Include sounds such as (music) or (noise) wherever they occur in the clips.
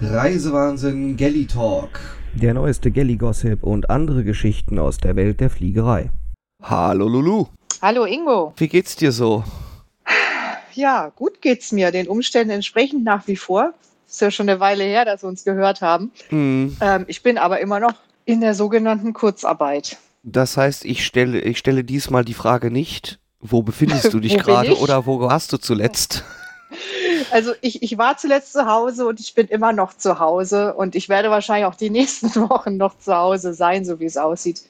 Reisewahnsinn Galley Talk. Der neueste Galley-Gossip und andere Geschichten aus der Welt der Fliegerei. Hallo Lulu. Hallo Ingo. Wie geht's dir so? Ja, gut geht's mir, den Umständen entsprechend nach wie vor. Ist ja schon eine Weile her, dass wir uns gehört haben. Hm, Ähm, ich bin aber immer noch in der sogenannten Kurzarbeit. das heißt, ich stelle, ich stelle diesmal die Frage nicht, wo befindest du (laughs) dich gerade oder wo warst du zuletzt? (laughs) Also ich, ich war zuletzt zu Hause und ich bin immer noch zu Hause und ich werde wahrscheinlich auch die (laughs) nächsten Wochen noch zu Hause sein, so wie es aussieht,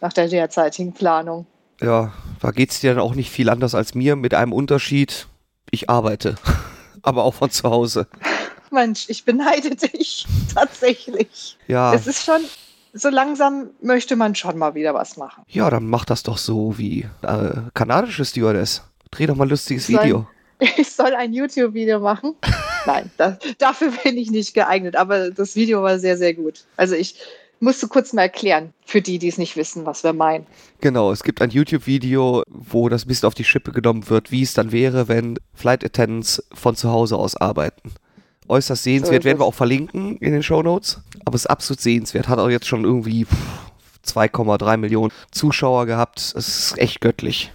nach der derzeitigen Planung. Ja, da geht's dir dann auch nicht viel anders als mir, mit einem Unterschied. Ich arbeite, (laughs) aber auch von zu Hause. Mensch, ich beneide dich (laughs) tatsächlich. Ja, Es ist schon, so langsam möchte man schon mal wieder was machen. ja, dann mach das doch so wie äh, kanadische Stewardess. Dreh doch mal ein lustiges Soll- Video. (laughs) Ich soll ein YouTube-Video machen. (laughs) Nein, da, dafür bin ich nicht geeignet, aber das Video war sehr, sehr gut. Also ich musste kurz mal erklären, für die, die es nicht wissen, was wir meinen. Genau, es gibt ein YouTube-Video, wo das ein bisschen auf die Schippe genommen wird, wie es dann wäre, wenn Flight Attendants von zu Hause aus arbeiten. Äußerst sehenswert, ist werden wir auch verlinken in den Shownotes. Aber es ist absolut sehenswert. Hat auch jetzt schon irgendwie pff, 2,3 Millionen Zuschauer gehabt. Es ist echt göttlich.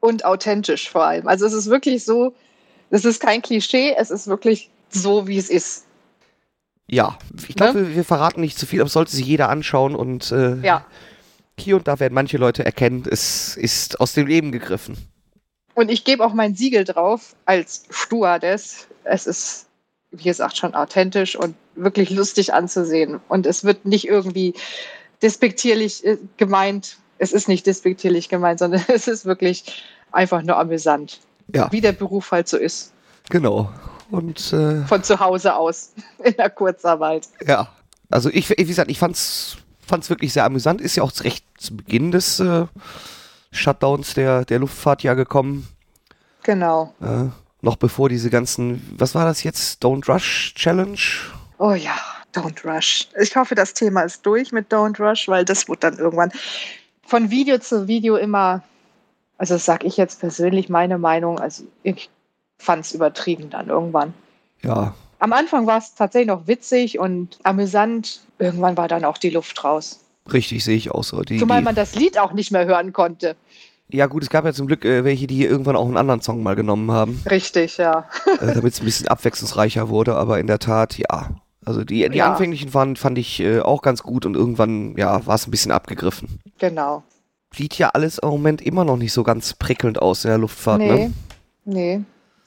Und authentisch vor allem. Also es ist wirklich so, es ist kein Klischee, es ist wirklich so, wie es ist. Ja, ich glaube, wir, wir verraten nicht zu viel, aber es sollte sich jeder anschauen und äh, Ja. hier und da werden manche Leute erkennen, es ist aus dem Leben gegriffen. Und ich gebe auch mein Siegel drauf als Stewardess. Es ist, wie gesagt, schon authentisch und wirklich lustig anzusehen. Und es wird nicht irgendwie despektierlich äh, gemeint. Es ist nicht despektierlich gemeint, sondern (laughs) es ist wirklich einfach nur amüsant. Ja. Wie der Beruf halt so ist. Genau. Und äh, Von zu Hause aus (laughs) in der Kurzarbeit. Ja, also ich, wie gesagt, ich fand's, fand's wirklich sehr amüsant. Ist ja auch recht zu Beginn des äh, Shutdowns der, der Luftfahrt ja gekommen. Genau. Äh, noch bevor diese ganzen, was war das jetzt? Don't Rush Challenge? Oh ja, Don't Rush. Ich hoffe, das Thema ist durch mit Don't Rush, weil das wird dann irgendwann von Video zu Video immer, also das sage ich jetzt persönlich meine Meinung, also ich fand es übertrieben dann irgendwann. Ja, Am Anfang war es tatsächlich noch witzig und amüsant. Irgendwann war dann auch die Luft raus. richtig, sehe ich auch so. Die, Zumal die, man das Lied auch nicht mehr hören konnte. ja gut, es gab ja zum Glück äh, welche, die irgendwann auch einen anderen Song mal genommen haben, Richtig, ja. äh, damit es ein bisschen abwechslungsreicher wurde, aber in der Tat, ja. Also die, die Ja. anfänglichen waren, fand ich äh, auch ganz gut und irgendwann, ja, war es ein bisschen abgegriffen. Genau. Sieht ja alles im Moment immer noch nicht so ganz prickelnd aus in der Luftfahrt, nee, ne? nee.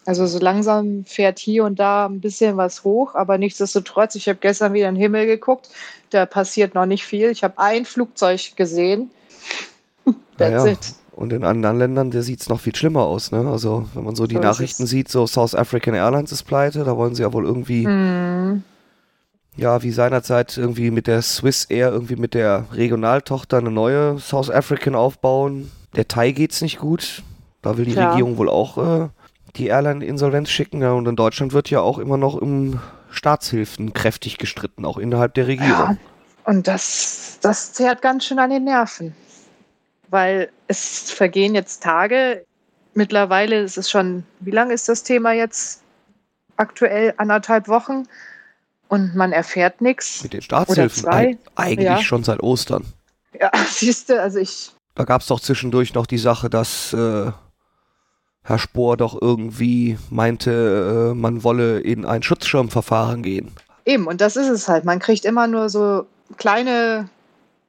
Also so langsam fährt hier und da ein bisschen was hoch, aber nichtsdestotrotz, ich habe gestern wieder in den Himmel geguckt, da passiert noch nicht viel. Ich habe ein Flugzeug gesehen. (laughs) That's Naja. it. Und in anderen Ländern, da sieht es noch viel schlimmer aus, ne? Also, wenn man so die So Nachrichten sieht, so South African Airlines ist pleite, da wollen sie ja wohl irgendwie, Hm, ja, wie seinerzeit irgendwie mit der Swiss Air, irgendwie mit der Regionaltochter eine neue South African aufbauen. Der Thai geht's nicht gut. Da will die Tja. Regierung wohl auch äh, die Airline in Insolvenz schicken. Ja, und in Deutschland wird ja auch immer noch um Staatshilfen kräftig gestritten, auch innerhalb der Regierung. ja. Und das, das zehrt ganz schön an den Nerven. Weil es vergehen jetzt Tage. Mittlerweile ist es schon, wie lange ist das Thema jetzt aktuell? Anderthalb Wochen. Und man erfährt nichts. Mit den Staatshilfen eig- eigentlich Ja. schon seit Ostern. Ja, (laughs) siehst du, also ich Da gab es doch zwischendurch noch die Sache, dass äh, Herr Spohr doch irgendwie meinte, äh, man wolle in ein Schutzschirmverfahren gehen. Eben, und das ist es halt. Man kriegt immer nur so kleine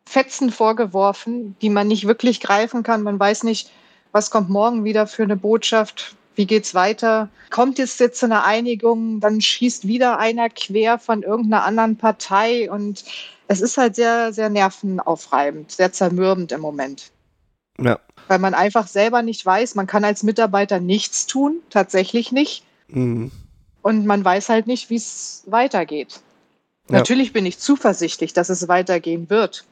Fetzen vorgeworfen, die man nicht wirklich greifen kann. Man weiß nicht, was kommt morgen wieder für eine Botschaft, wie geht's weiter. Kommt jetzt jetzt zu einer Einigung, dann schießt wieder einer quer von irgendeiner anderen Partei und es ist halt sehr, sehr nervenaufreibend, sehr zermürbend im Moment. Ja. Weil man einfach selber nicht weiß, man kann als Mitarbeiter nichts tun, tatsächlich nicht. Mhm. Und man weiß halt nicht, wie es weitergeht. Ja. Natürlich bin ich zuversichtlich, dass es weitergehen wird.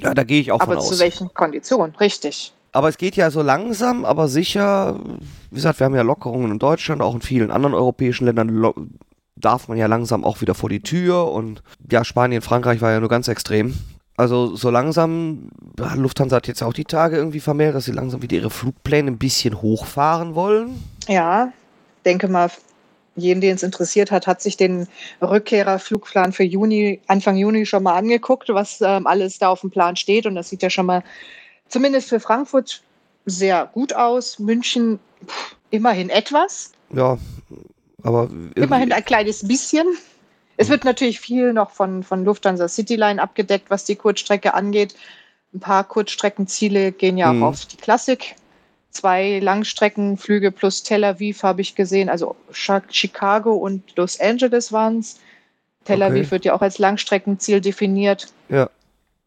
Ja, da gehe ich auch aber von zu aus. welchen Konditionen? Richtig. Aber es geht ja so langsam, aber sicher. Wie gesagt, wir haben ja Lockerungen in Deutschland, auch in vielen anderen europäischen Ländern darf man ja langsam auch wieder vor die Tür. Und ja, Spanien, Frankreich war ja nur ganz extrem. Also so langsam, Lufthansa hat jetzt auch die Tage irgendwie vermehrt, dass sie langsam wieder ihre Flugpläne ein bisschen hochfahren wollen. Ja, denke mal, jeden, den es interessiert hat, hat sich den Rückkehrerflugplan für Juni, Anfang Juni schon mal angeguckt, was ähm, alles da auf dem Plan steht. Und das sieht ja schon mal zumindest für Frankfurt sehr gut aus. München pff, immerhin etwas. Ja, aber immerhin ein kleines bisschen. Es wird natürlich viel noch von, von Lufthansa Cityline abgedeckt, was die Kurzstrecke angeht. Ein paar Kurzstreckenziele gehen ja mhm. auch auf die Klassik zwei Langstreckenflüge plus Tel Aviv habe ich gesehen, also Chicago und Los Angeles waren es. Tel Aviv okay. wird ja auch als Langstreckenziel definiert. Ja.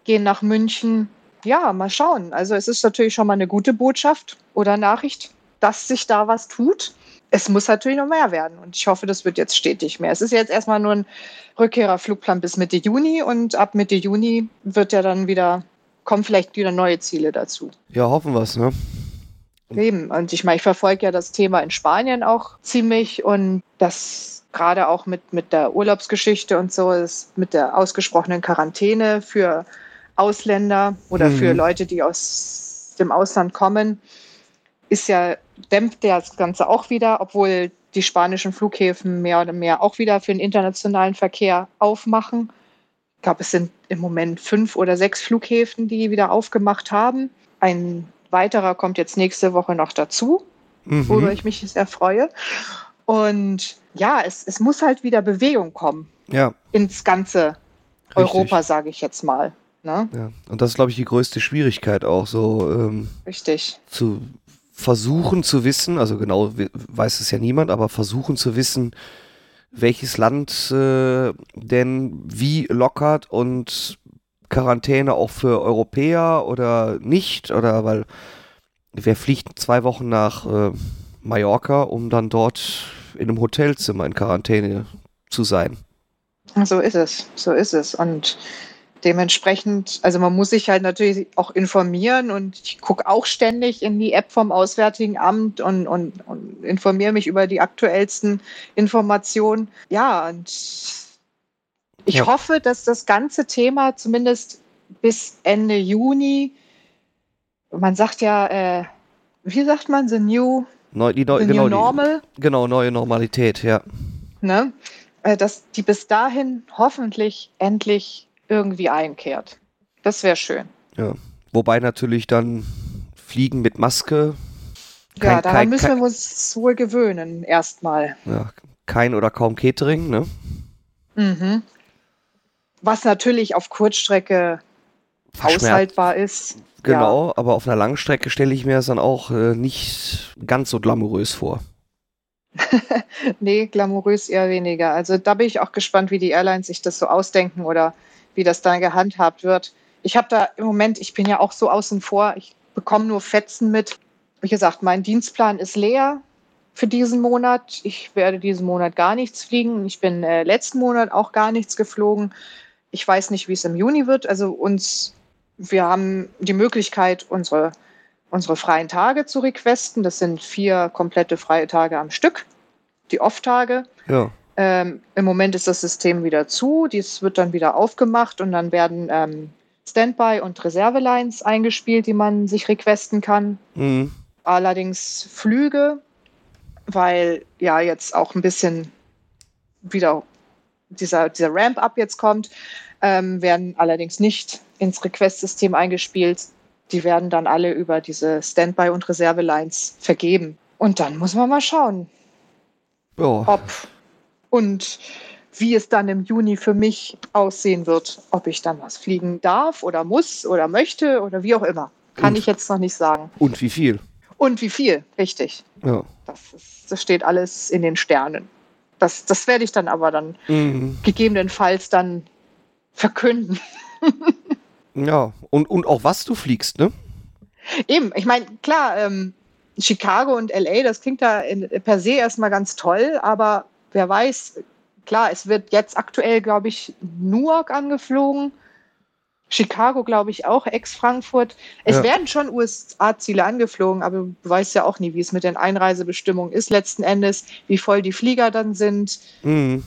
Gehen nach München. Ja, mal schauen. Also es ist natürlich schon mal eine gute Botschaft oder Nachricht, dass sich da was tut. Es muss natürlich noch mehr werden und ich hoffe, das wird jetzt stetig mehr. Es ist jetzt erstmal nur ein Rückkehrerflugplan bis Mitte Juni und ab Mitte Juni wird ja dann wieder, kommen vielleicht wieder neue Ziele dazu. Ja, hoffen wir es, ne? Eben. Und ich meine, ich verfolge ja das Thema in Spanien auch ziemlich und das gerade auch mit, mit der Urlaubsgeschichte und so ist mit der ausgesprochenen Quarantäne für Ausländer oder mhm. für Leute, die aus dem Ausland kommen, ist ja, dämpft das Ganze auch wieder, obwohl die spanischen Flughäfen mehr oder mehr auch wieder für den internationalen Verkehr aufmachen. Ich glaube, es sind im Moment fünf oder sechs Flughäfen, die wieder aufgemacht haben. Ein weiterer kommt jetzt nächste Woche noch dazu, mhm. worüber ich mich sehr freue. Und ja, es, es muss halt wieder Bewegung kommen. Ja. Ins ganze Richtig. Europa, sage ich jetzt mal. Ne? Ja. Und das ist, glaube ich, die größte Schwierigkeit auch so. Ähm, Richtig. Zu versuchen zu wissen, also genau weiß es ja niemand, aber versuchen zu wissen, welches Land äh, denn wie lockert und Quarantäne auch für Europäer oder nicht? Oder weil wer fliegt zwei Wochen nach äh, Mallorca, um dann dort in einem Hotelzimmer in Quarantäne zu sein? So ist es, so ist es. Und dementsprechend, also man muss sich halt natürlich auch informieren und ich gucke auch ständig in die App vom Auswärtigen Amt und, und, und informiere mich über die aktuellsten Informationen. Ja, und ich ja. hoffe, dass das ganze Thema zumindest bis Ende Juni, man sagt ja, äh, wie sagt man, the new, Neu, die neu, the genau, new normal? Die, genau, neue Normalität, ja. Ne? Äh, dass die bis dahin hoffentlich endlich irgendwie einkehrt. Das wäre schön. Ja. Wobei natürlich dann Fliegen mit Maske. Kein, ja, daran kein, müssen wir uns wohl gewöhnen, erstmal. Ja, kein oder kaum Catering, ne? Mhm was natürlich auf Kurzstrecke aushaltbar ist. Genau, ja. aber auf einer Langstrecke stelle ich mir das dann auch äh, nicht ganz so glamourös vor. (laughs) nee, glamourös eher weniger. Also da bin ich auch gespannt, wie die Airlines sich das so ausdenken oder wie das dann gehandhabt wird. Ich habe da im Moment, ich bin ja auch so außen vor, ich bekomme nur Fetzen mit. Wie gesagt, mein Dienstplan ist leer für diesen Monat. Ich werde diesen Monat gar nichts fliegen. Ich bin äh, letzten Monat auch gar nichts geflogen. Ich weiß nicht, wie es im Juni wird. Also uns, wir haben die Möglichkeit, unsere, unsere freien Tage zu requesten. Das sind vier komplette freie Tage am Stück, die Off-Tage. Ja. Ähm, Im Moment ist das System wieder zu. Dies wird dann wieder aufgemacht und dann werden ähm, Standby- und Reservelines eingespielt, die man sich requesten kann. Mhm. Allerdings Flüge, weil ja jetzt auch ein bisschen wieder dieser, dieser Ramp-up jetzt kommt, ähm, werden allerdings nicht ins Request-System eingespielt. Die werden dann alle über diese Standby- und Reserve-Lines vergeben. Und dann muss man mal schauen, oh. ob und wie es dann im Juni für mich aussehen wird, ob ich dann was fliegen darf oder muss oder möchte oder wie auch immer. Kann und, ich jetzt noch nicht sagen. Und wie viel? Und wie viel, richtig. Ja. Das, ist, das steht alles in den Sternen. Das, das werde ich dann aber dann mhm. gegebenenfalls dann verkünden. (laughs) ja, und, und auch was du fliegst, ne? Eben, ich meine, klar, ähm, Chicago und LA, das klingt da in, per se erstmal ganz toll, aber wer weiß, klar, es wird jetzt aktuell, glaube ich, Newark angeflogen. Chicago, glaube ich, auch, ex-Frankfurt. Es ja. werden schon USA-Ziele angeflogen, aber du weißt ja auch nie, wie es mit den Einreisebestimmungen ist letzten Endes, wie voll die Flieger dann sind. Mhm.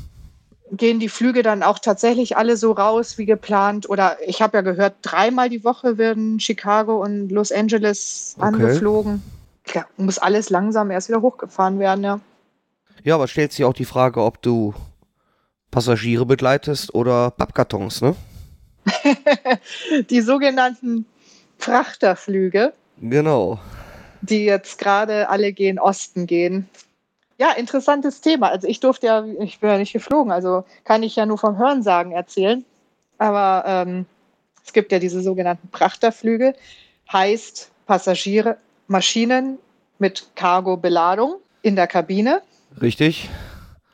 Gehen die Flüge dann auch tatsächlich alle so raus wie geplant? Oder ich habe ja gehört, dreimal die Woche werden Chicago und Los Angeles okay. angeflogen. Ja, muss alles langsam erst wieder hochgefahren werden, ja. Ja, aber stellt sich auch die Frage, ob du Passagiere begleitest oder Pappkartons, ne? (laughs) die sogenannten Frachterflüge, Genau. die jetzt gerade alle gehen Osten gehen. Ja, interessantes Thema. Also ich durfte ja, ich bin ja nicht geflogen, also kann ich ja nur vom Hörensagen erzählen. Aber ähm, es gibt ja diese sogenannten Prachterflüge, heißt Passagiere, Maschinen mit Cargo-Beladung in der Kabine. Richtig?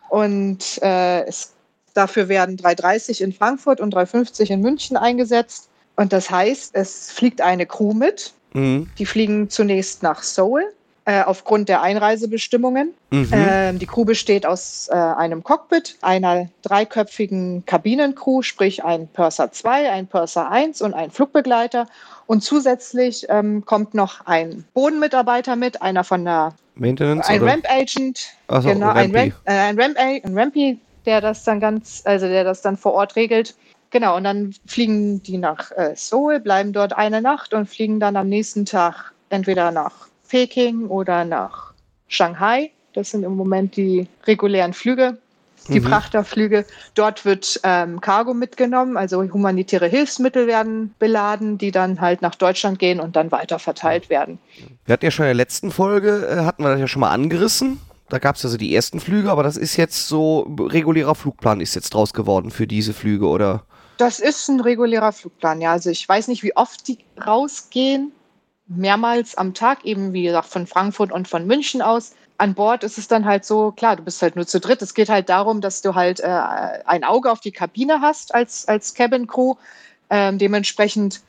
Und äh, es, dafür werden 330 in Frankfurt und 350 in München eingesetzt. Und das heißt, es fliegt eine Crew mit. Mhm. Die fliegen zunächst nach Seoul äh, aufgrund der Einreisebestimmungen. Mhm. Ähm, die Crew besteht aus äh, einem Cockpit, einer dreiköpfigen Kabinencrew, sprich ein Purser 2, ein Purser 1 und ein Flugbegleiter. Und zusätzlich ähm, kommt noch ein Bodenmitarbeiter mit, einer von der Maintenance? ein oder? Ramp Agent, so, genau, ein, Rampy. Ramp, äh, ein, Ramp, ein Rampy, der das dann ganz, also der das dann vor Ort regelt. Genau, und dann fliegen die nach äh, Seoul, bleiben dort eine Nacht und fliegen dann am nächsten Tag entweder nach Peking oder nach Shanghai. Das sind im Moment die regulären Flüge, die Mhm. Prachterflüge. Dort wird ähm, Cargo mitgenommen, also humanitäre Hilfsmittel werden beladen, die dann halt nach Deutschland gehen und dann weiter verteilt werden. Wir hatten ja schon in der letzten Folge, äh, hatten wir das ja schon mal angerissen. Da gab es also die ersten Flüge, aber das ist jetzt so, regulärer Flugplan ist jetzt draus geworden für diese Flüge, oder? Das ist ein regulärer Flugplan, ja. Also ich weiß nicht, wie oft die rausgehen. Mehrmals am Tag, eben wie gesagt, von Frankfurt und von München aus. An Bord ist es dann halt so, klar, du bist halt nur zu dritt. Es geht halt darum, dass du halt äh, ein Auge auf die Kabine hast als, als Cabin Crew. Ähm, dementsprechend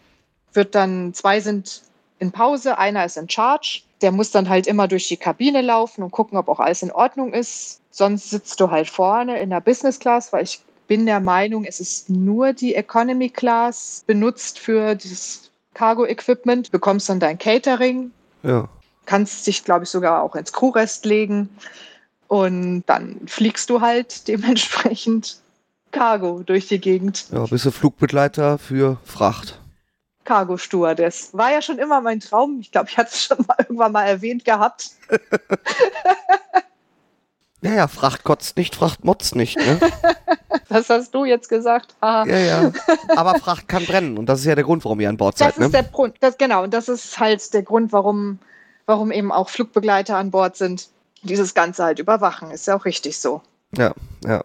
wird dann, zwei sind in Pause, einer ist in Charge. Der muss dann halt immer durch die Kabine laufen und gucken, ob auch alles in Ordnung ist. Sonst sitzt du halt vorne in der Business Class, weil ich bin der Meinung, es ist nur die Economy Class benutzt für dieses Cargo-Equipment. Bekommst dann dein Catering, Ja. kannst dich, glaube ich, sogar auch ins Crewrest legen und dann fliegst du halt (laughs) dementsprechend Cargo durch die Gegend. Ja, bist du Flugbegleiter für Fracht. Cargo Stewardess. War ja schon immer mein Traum. Ich glaube, ich hatte es schon mal (laughs) irgendwann mal erwähnt gehabt. (laughs) Ja, ja, Fracht kotzt nicht, Fracht motzt nicht, ne? (laughs) Das hast du jetzt gesagt. Ah. ja, ja. Aber Fracht kann brennen und das ist ja der Grund, warum ihr an Bord Das seid, ist ne? der Grund, das, genau, und das ist halt der Grund, warum, warum eben auch Flugbegleiter an Bord sind, dieses Ganze halt überwachen. Ist ja auch richtig so. Ja, ja.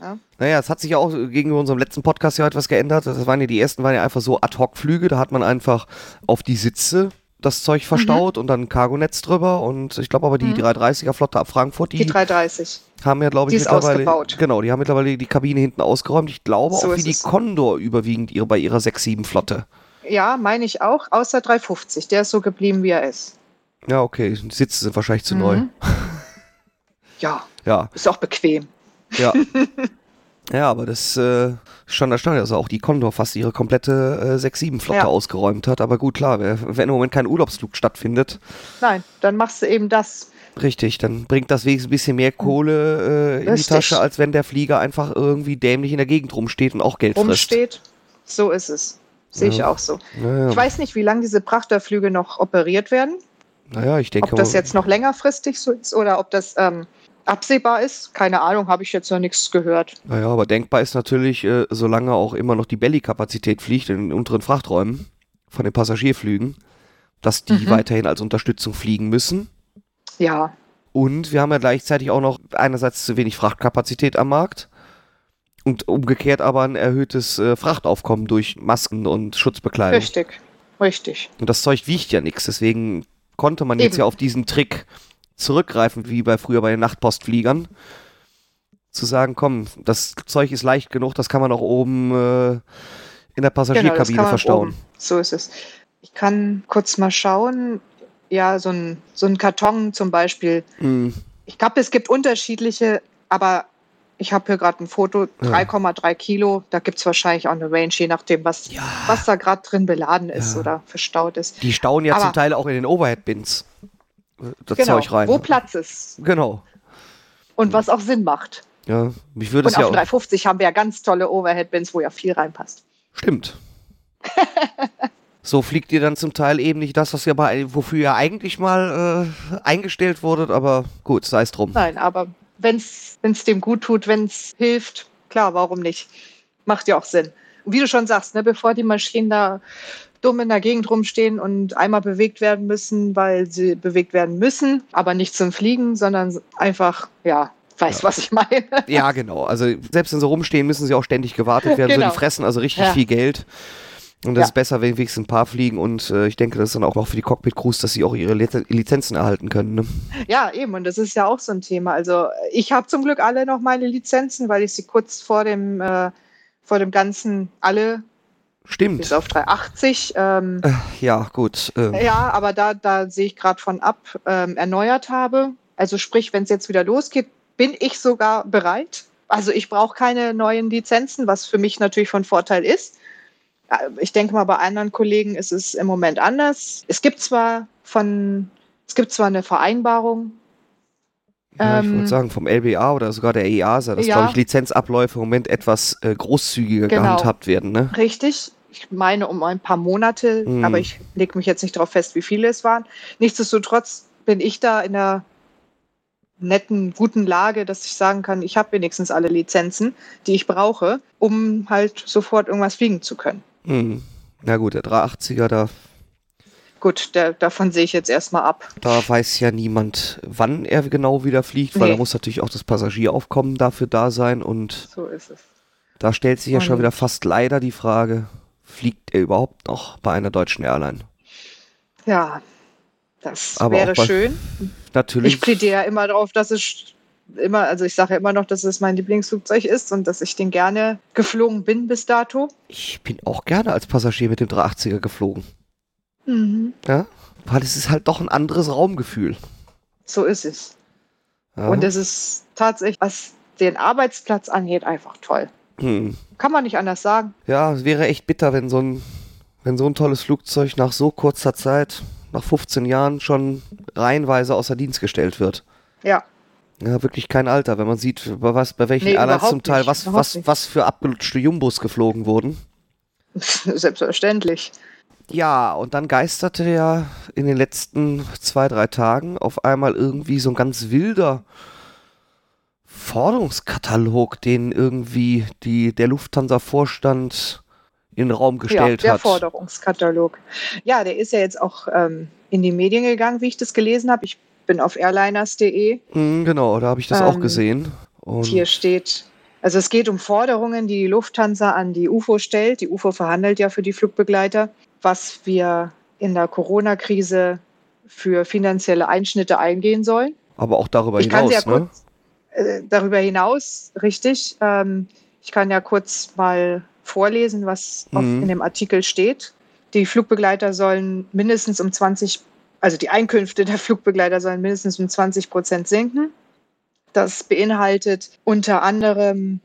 Ja. Naja, es hat sich ja auch gegenüber unserem letzten Podcast ja etwas geändert. Das waren ja die ersten, waren ja einfach so Ad-Hoc-Flüge. Da hat man einfach auf die Sitze das Zeug verstaut und dann ein Cargonetz drüber. Und ich glaube aber die Mhm. 330er-Flotte ab Frankfurt, die, Die 330. haben ja, glaube ich, die ist mittlerweile. Genau, die haben mittlerweile die Kabine hinten ausgeräumt. Ich glaube So auch wie die. Condor überwiegend ihre, bei ihrer 6-7-Flotte. Ja, meine ich auch, außer 350. Der ist so geblieben, wie er ist. Ja, okay. Die Sitze sind wahrscheinlich zu neu. Mhm. (laughs) Ja, Ja, ist auch bequem. ja. (laughs) ja, aber das äh, ist schon erstaunlich, dass auch die Condor fast ihre komplette äh, 6-7-Flotte Ja. ausgeräumt hat. Aber gut, klar, wenn im Moment kein Urlaubsflug stattfindet, Nein, dann machst du eben das. richtig, dann bringt das wenigstens ein bisschen mehr Kohle äh, in Richtig. die Tasche, als wenn der Flieger einfach irgendwie dämlich in der Gegend rumsteht und auch Geld frisst. rumsteht. So ist es. Sehe ich Ja. auch so. Naja, Ich weiß nicht, wie lange diese Prachterflüge noch operiert werden. naja, ich denke Ob das jetzt noch längerfristig so ist oder ob das ähm, absehbar ist. Keine Ahnung, habe ich jetzt noch nichts gehört. Naja, aber denkbar ist natürlich, äh, solange auch immer noch die Belly-Kapazität fliegt in den unteren Frachträumen von den Passagierflügen, dass die Mhm. weiterhin als Unterstützung fliegen müssen. Ja, Und wir haben ja gleichzeitig auch noch einerseits zu wenig Frachtkapazität am Markt und umgekehrt aber ein erhöhtes äh, Frachtaufkommen durch Masken und Schutzbekleidung. richtig. Richtig. Und das Zeug wiegt ja nichts, deswegen konnte man jetzt Eben. ja auf diesen Trick zurückgreifen, wie bei früher bei den Nachtpostfliegern. Zu sagen, komm, das Zeug ist leicht genug, das kann man auch oben äh, in der Genau, Passagierkabine man verstauen. oben. So ist es. Ich kann kurz mal schauen. Ja, so ein, so ein Karton zum Beispiel. Hm, Ich glaube, es gibt unterschiedliche, aber ich habe hier gerade ein Foto, Ja. 3,3 Kilo. Da gibt es wahrscheinlich auch eine Range, je nachdem, was, Ja. was da gerade drin beladen ist Ja. oder verstaut ist. Die stauen ja Aber- zum Teil auch in den Overhead-Bins das genau, Zeug rein. wo Platz ist Genau. und was auch Sinn macht. Ja, mich würde es ja auf dem auch. 350 haben wir ja ganz tolle Overhead-Bins, wo ja viel reinpasst. Stimmt. So fliegt ihr dann zum Teil eben nicht das, was ihr bei, wofür ihr eigentlich mal äh, eingestellt wurdet, aber gut, sei es drum. Nein, aber wenn es dem gut tut, wenn es hilft, klar, warum nicht? Macht ja auch Sinn. Und wie du schon sagst, ne, bevor die Maschinen da dumm in der Gegend rumstehen und einmal bewegt werden müssen, weil sie bewegt werden müssen, aber nicht zum Fliegen, sondern einfach, ja, weiß, ja. was ich meine. (laughs) Ja, genau. Also selbst wenn sie rumstehen, müssen sie auch ständig gewartet werden. genau. So, die fressen also richtig ja. viel Geld. Und das ja. ist besser, wenn wenigstens ein paar fliegen. Und äh, ich denke, das ist dann auch noch für die Cockpit-Crews, dass sie auch ihre Lizenzen erhalten können. Ne? Ja, eben. Und das ist ja auch so ein Thema. Also ich habe zum Glück alle noch meine Lizenzen, weil ich sie kurz vor dem, äh, vor dem Ganzen alle Stimmt. Bis auf 380. Ähm, äh, ja, gut. Ähm. Ja, aber da, da sehe ich gerade von ab, ähm, erneuert habe. Also sprich, wenn es jetzt wieder losgeht, bin ich sogar bereit. Also ich brauche keine neuen Lizenzen, was für mich natürlich von Vorteil ist. Ich denke mal, bei anderen Kollegen ist es im Moment anders. Es gibt zwar von, es gibt zwar eine Vereinbarung. Ja, ich würde ähm, sagen, vom LBA oder sogar der EASA, dass, ja, glaube ich, Lizenzabläufe im Moment etwas äh, großzügiger genau, gehandhabt werden. Ne? Richtig. Ich meine um ein paar Monate, hm. aber ich lege mich jetzt nicht darauf fest, wie viele es waren. Nichtsdestotrotz bin ich da in der netten, guten Lage, dass ich sagen kann, ich habe wenigstens alle Lizenzen, die ich brauche, um halt sofort irgendwas fliegen zu können. Hm. Na gut, der 380er, da. Gut, der, davon sehe ich jetzt erstmal ab. Da weiß ja niemand, wann er genau wieder fliegt, weil nee. da muss natürlich auch das Passagieraufkommen dafür da sein und. So ist es. Da stellt sich ja und schon wieder fast leider die Frage, fliegt er überhaupt noch bei einer deutschen Airline? Ja, das Aber wäre schön. Natürlich. Ich plädiere immer darauf, dass es immer, also ich sage ja immer noch, dass es mein Lieblingsflugzeug ist und dass ich den gerne geflogen bin bis dato. Ich bin auch gerne als Passagier mit dem 380er geflogen. Mhm. Ja, weil es ist halt doch ein anderes Raumgefühl. So ist es. Ja. Und es ist tatsächlich, was den Arbeitsplatz angeht, einfach toll. Hm. Kann man nicht anders sagen. Ja, es wäre echt bitter, wenn so ein, wenn so ein tolles Flugzeug nach so kurzer Zeit, nach 15 Jahren, schon reihenweise außer Dienst gestellt wird. Ja. Ja, wirklich kein Alter, wenn man sieht, bei, was, bei welchen nee, Airlines zum Teil, was, was, was für abgelutschte Jumbos geflogen wurden. (laughs) Selbstverständlich. Ja, und dann geisterte ja in den letzten zwei, drei Tagen auf einmal irgendwie so ein ganz wilder Forderungskatalog, den irgendwie die, der Lufthansa-Vorstand in den Raum gestellt ja, der hat. Der Forderungskatalog. Ja, der ist ja jetzt auch ähm, in die Medien gegangen, wie ich das gelesen habe. Ich bin auf airliners.de. Mhm, genau, da habe ich das ähm, auch gesehen. Und hier steht, also es geht um Forderungen, die die Lufthansa an die UFO stellt. Die UFO verhandelt ja für die Flugbegleiter, was wir in der Corona-Krise für finanzielle Einschnitte eingehen sollen. Aber auch darüber ich hinaus, ja ne? Kurz, äh, darüber hinaus, richtig. Ähm, ich kann ja kurz mal vorlesen, was mhm. in dem Artikel steht. Die Flugbegleiter sollen mindestens um 20 also die Einkünfte der Flugbegleiter sollen mindestens um 20 Prozent sinken. Das beinhaltet unter anderem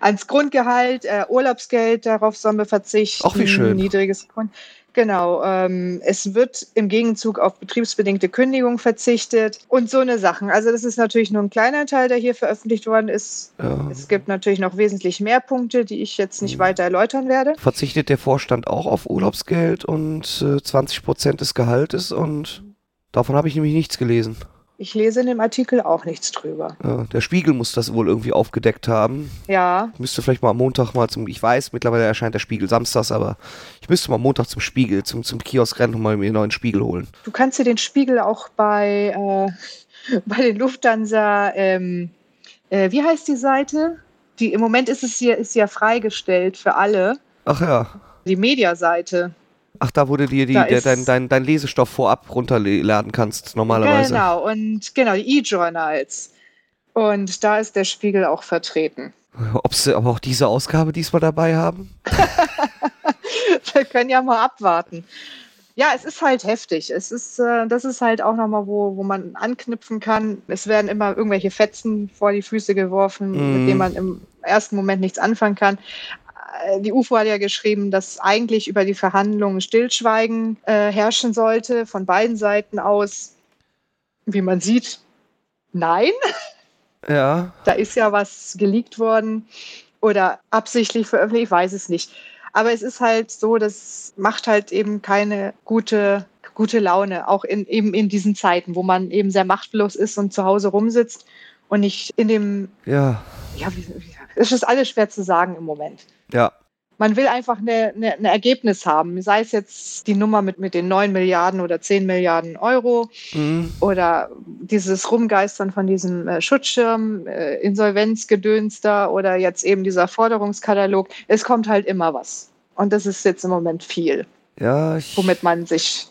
ans Grundgehalt, äh, Urlaubsgeld, darauf sollen wir verzichten. Auch wie schön. Niedriges Grund. Genau, ähm, es wird im Gegenzug auf betriebsbedingte Kündigung verzichtet und so eine Sachen. Also das ist natürlich nur ein kleiner Teil, der hier veröffentlicht worden ist. Ja. Es gibt natürlich noch wesentlich mehr Punkte, die ich jetzt nicht weiter erläutern werde. Verzichtet der Vorstand auch auf Urlaubsgeld und äh, 20 Prozent des Gehaltes und davon habe ich nämlich nichts gelesen. Ich lese in dem Artikel auch nichts drüber. Ja, der Spiegel muss das wohl irgendwie aufgedeckt haben. Ja. Ich müsste vielleicht mal am Montag mal zum, ich weiß, mittlerweile erscheint der Spiegel samstags, aber ich müsste mal am Montag zum Spiegel, zum, zum Kiosk rennen und mal mir einen neuen Spiegel holen. Du kannst dir den Spiegel auch bei, äh, (laughs) bei den Lufthansa, ähm, äh, wie heißt die Seite? Die, Im Moment ist es hier, ist ja freigestellt für alle. Ach ja. Die Mediaseite. Ach, da wurde dir die, der, dein, dein, dein Lesestoff vorab runterladen kannst, normalerweise. Genau, und genau, die E-Journals. Und da ist der Spiegel auch vertreten. Ob sie aber auch diese Ausgabe diesmal dabei haben? (laughs) Wir können ja mal abwarten. Ja, es ist halt heftig. Es ist, äh, das ist halt auch nochmal, wo, wo man anknüpfen kann. Es werden immer irgendwelche Fetzen vor die Füße geworfen, mm. mit denen man im ersten Moment nichts anfangen kann. Äh, die UFO hat ja geschrieben, dass eigentlich über die Verhandlungen Stillschweigen äh, herrschen sollte, von beiden Seiten aus. Wie man sieht, nein. Ja. Da ist ja was geleakt worden oder absichtlich veröffentlicht, ich weiß es nicht. Aber es ist halt so, das macht halt eben keine gute, gute Laune, auch in, eben in diesen Zeiten, wo man eben sehr machtlos ist und zu Hause rumsitzt und nicht in dem, Ja, ja, es ist alles schwer zu sagen im Moment. Ja. Man will einfach eine, eine, ein Ergebnis haben, sei es jetzt die Nummer mit, mit den 9 Milliarden oder 10 Milliarden Euro Mhm. oder dieses Rumgeistern von diesem äh, Schutzschirm, äh, Insolvenzgedöns da oder jetzt eben dieser Forderungskatalog. Es kommt halt immer was. Und das ist jetzt im Moment viel, Ja, womit man sich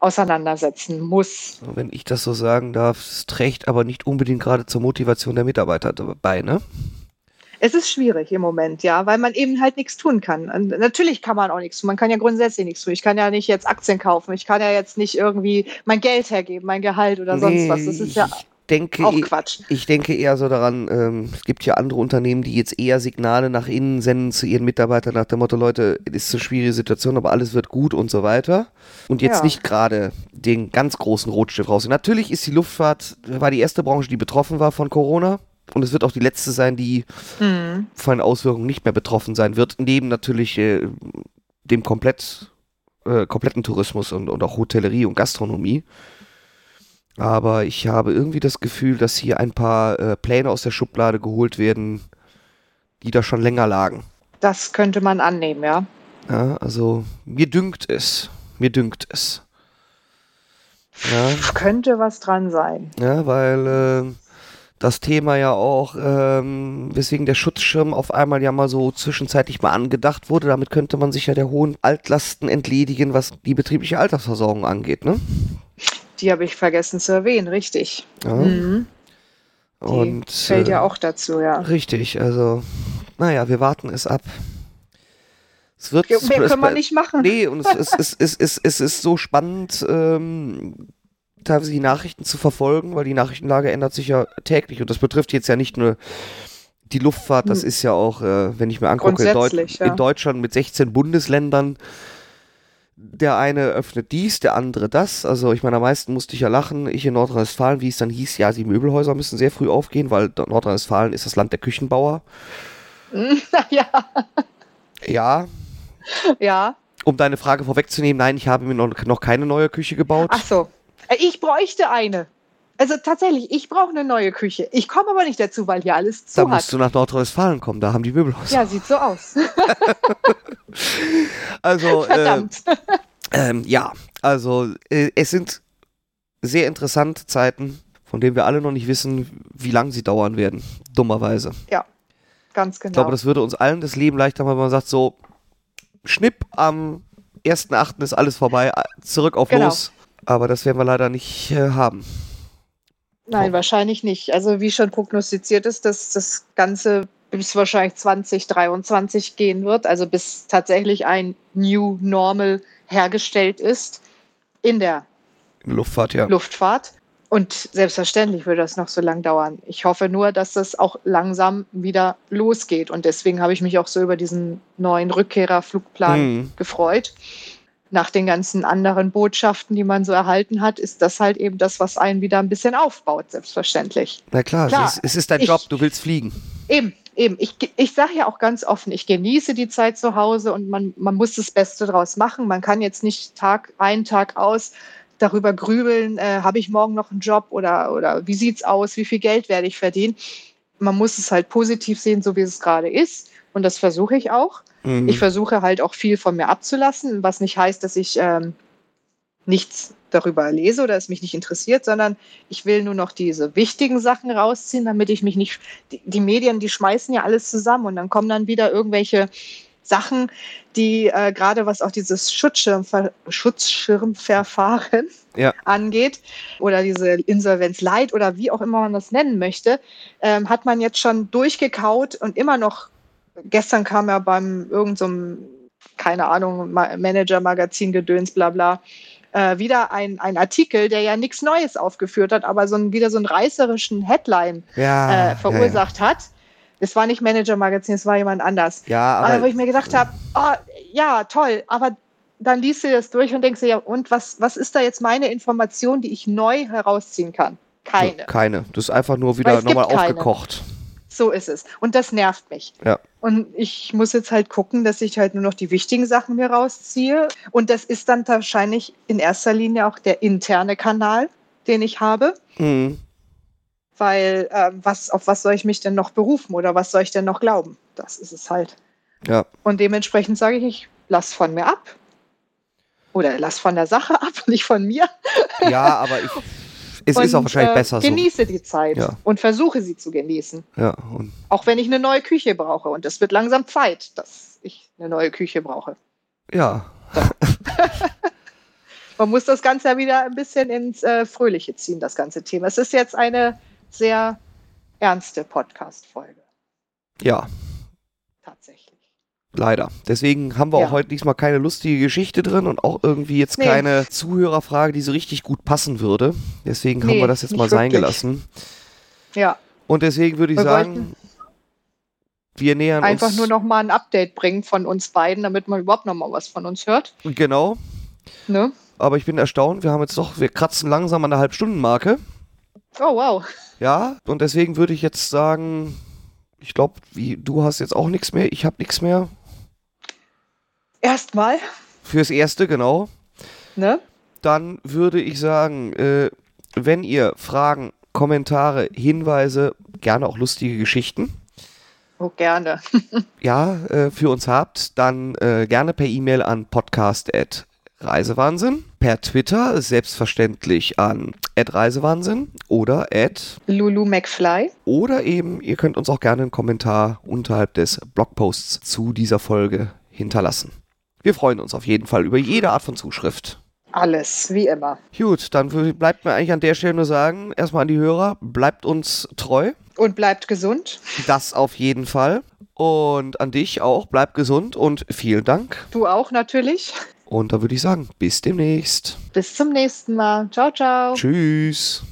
auseinandersetzen muss. wenn ich das so sagen darf, es trägt aber nicht unbedingt gerade zur Motivation der Mitarbeiter bei, ne? Es ist schwierig im Moment, ja, weil man eben halt nichts tun kann. Und natürlich kann man auch nichts tun. Man kann ja grundsätzlich nichts tun. Ich kann ja nicht jetzt Aktien kaufen. Ich kann ja jetzt nicht irgendwie mein Geld hergeben, mein Gehalt oder sonst Nee, was. Das ist ja denke, auch Quatsch. Ich denke eher so daran, ähm, es gibt ja andere Unternehmen, die jetzt eher Signale nach innen senden zu ihren Mitarbeitern nach dem Motto, Leute, es ist eine schwierige Situation, aber alles wird gut und so weiter. Und jetzt Ja. nicht gerade den ganz großen Rotstift raus. Natürlich ist die Luftfahrt, war die erste Branche, die betroffen war von Corona. Und es wird auch die letzte sein, die Mhm. von Auswirkungen nicht mehr betroffen sein wird, neben natürlich äh, dem komplett, äh, kompletten Tourismus und, und auch Hotellerie und Gastronomie. Aber ich habe irgendwie das Gefühl, dass hier ein paar äh, Pläne aus der Schublade geholt werden, die da schon länger lagen. Das könnte man annehmen, ja. Ja, also mir dünkt es. Mir dünkt es. Ja, Könnte was dran sein. ja weil ähm, das Thema ja auch, ähm, weswegen der Schutzschirm auf einmal ja mal so zwischenzeitlich mal angedacht wurde. Damit könnte man sich ja der hohen Altlasten entledigen, was die betriebliche Altersversorgung angeht, ne? Die habe ich vergessen zu erwähnen, richtig. Ja. Mhm. Die Und fällt ja äh, auch dazu, ja. richtig, also naja, wir warten es ab. Es wird Ja, es Mehr können wir nicht machen. Nee, und es, es, es, es, es, es ist so spannend, ähm, teilweise die Nachrichten zu verfolgen, weil die Nachrichtenlage ändert sich ja täglich. Und das betrifft jetzt ja nicht nur die Luftfahrt, das Hm. ist ja auch, äh, wenn ich mir angucke, in, Deut Grundsätzlich, ja. in Deutschland mit 16 Bundesländern. Der eine öffnet dies, der andere das. Also ich meine, am meisten musste ich ja lachen. Ich in Nordrhein-Westfalen, wie es dann hieß, ja, die Möbelhäuser müssen sehr früh aufgehen, weil Nordrhein-Westfalen ist das Land der Küchenbauer. (laughs) ja, Ja, ja. um deine Frage vorwegzunehmen, nein, ich habe mir noch, noch keine neue Küche gebaut. Ach so. Äh, Ich bräuchte eine. Also tatsächlich, ich brauche eine neue Küche. Ich komme aber nicht dazu, weil hier alles Da zu musst hat. du nach Nordrhein-Westfalen kommen, da haben die Möbelhäuser. Ja, sieht so aus. (laughs) Also, äh, Verdammt. (laughs) ähm, ja, also äh, es sind sehr interessante Zeiten, von denen wir alle noch nicht wissen, wie lang sie dauern werden, dummerweise. Ganz genau. Ich glaube, das würde uns allen das Leben leichter machen, wenn man sagt, so, Schnipp, am 1.8. ist alles vorbei, äh, zurück auf Genau. los. Aber das werden wir leider nicht äh, haben. Nein, wahrscheinlich nicht. Also wie schon prognostiziert ist, dass das Ganze bis wahrscheinlich 2023 gehen wird, also bis tatsächlich ein New Normal hergestellt ist in der Luftfahrt, ja. Luftfahrt. Und selbstverständlich würde das noch so lang dauern. Ich hoffe nur, dass das auch langsam wieder losgeht. Und deswegen habe ich mich auch so über diesen neuen Rückkehrerflugplan Mhm. gefreut. Nach den ganzen anderen Botschaften, die man so erhalten hat, ist das halt eben das, was einen wieder ein bisschen aufbaut, selbstverständlich. Na klar, Klar, es, ist, es ist dein ich- Job, du willst fliegen. Eben, eben. Ich, ich sage ja auch ganz offen, ich genieße die Zeit zu Hause und man, man muss das Beste draus machen. Man kann jetzt nicht Tag ein, Tag aus darüber grübeln, äh, habe ich morgen noch einen Job oder, oder wie sieht's aus, wie viel Geld werde ich verdienen. Man muss es halt positiv sehen, so wie es gerade ist. Und das versuche ich auch. Mhm. Ich versuche halt auch viel von mir abzulassen, was nicht heißt, dass ich ähm, nichts darüber lese oder es mich nicht interessiert, sondern ich will nur noch diese wichtigen Sachen rausziehen, damit ich mich nicht. Die, die Medien, die schmeißen ja alles zusammen und dann kommen dann wieder irgendwelche Sachen, die äh, gerade was auch dieses Schutzschirmver Schutzschirmverfahren Ja. angeht oder diese Insolvenz Light oder wie auch immer man das nennen möchte, ähm, hat man jetzt schon durchgekaut und immer noch gestern kam ja beim irgendeinem, keine Ahnung, Ma- Manager-Magazin Gedöns, bla bla, äh, wieder ein, ein Artikel, der ja nichts Neues aufgeführt hat, aber so ein, wieder so einen reißerischen Headline ja, äh, verursacht hat. Es war nicht Manager-Magazin, es war jemand anders. Ja, ja. Aber, aber wo ich mir gedacht habe, oh, ja, toll, aber dann liest du das durch und denkst dir, ja, und was, was ist da jetzt meine Information, die ich neu herausziehen kann? Keine. Keine. Das ist einfach nur wieder nochmal aufgekocht. So ist es. Und das nervt mich. Ja. Und ich muss jetzt halt gucken, dass ich halt nur noch die wichtigen Sachen mir rausziehe. Und das ist dann wahrscheinlich in erster Linie auch der interne Kanal, den ich habe. Mhm. Weil ähm, was, auf was soll ich mich denn noch berufen oder was soll ich denn noch glauben? Das ist es halt. Ja. Und dementsprechend sage ich, ich lass von mir ab. Oder lass von der Sache (laughs) ab, nicht von mir. Ja, aber ich, es und, ist auch wahrscheinlich äh, besser so. Genieße die Zeit Ja. und versuche sie zu genießen. Ja, Auch wenn ich eine neue Küche brauche. Und es wird langsam Zeit, dass ich eine neue Küche brauche. ja, (laughs) Man muss das Ganze ja wieder ein bisschen ins äh, Fröhliche ziehen, das ganze Thema. Es ist jetzt eine sehr ernste Podcast-Folge, ja, tatsächlich. Leider. Deswegen haben wir Ja. auch heute diesmal keine lustige Geschichte drin und auch irgendwie jetzt Nee. keine Zuhörerfrage, die so richtig gut passen würde. Deswegen haben Nee, wir das jetzt mal sein wirklich. gelassen. Ja, Und deswegen würde ich Wir sagen, wir nähern einfach uns. nur noch mal ein Update bringen von uns beiden, damit man überhaupt noch mal was von uns hört. Genau. Ne? Aber ich bin erstaunt, wir haben jetzt doch, wir kratzen langsam an der Halbstundenmarke. Oh, wow. Ja, und deswegen würde ich jetzt sagen, ich glaube, wie du hast jetzt auch nichts mehr, ich habe nichts mehr. Erstmal, Fürs Erste, genau. ne? Dann würde ich sagen, äh, wenn ihr Fragen, Kommentare, Hinweise, gerne auch lustige Geschichten, Oh, gerne. (laughs) ja, äh, für uns habt, dann äh, gerne per E-Mail an podcast.reisewahnsinn, per Twitter selbstverständlich an @reisewahnsinn oder at Lulu McFly. oder eben ihr könnt uns auch gerne einen Kommentar unterhalb des Blogposts zu dieser Folge hinterlassen. Wir freuen uns auf jeden Fall über jede Art von Zuschrift. Alles, wie immer. Gut, dann bleibt mir eigentlich an der Stelle nur sagen, erstmal an die Hörer, bleibt uns treu. Und bleibt gesund. Das auf jeden Fall. Und an dich auch, bleib gesund und vielen Dank. Du auch natürlich. Und da würde ich sagen, bis demnächst. Bis zum nächsten Mal. Ciao, ciao. Tschüss.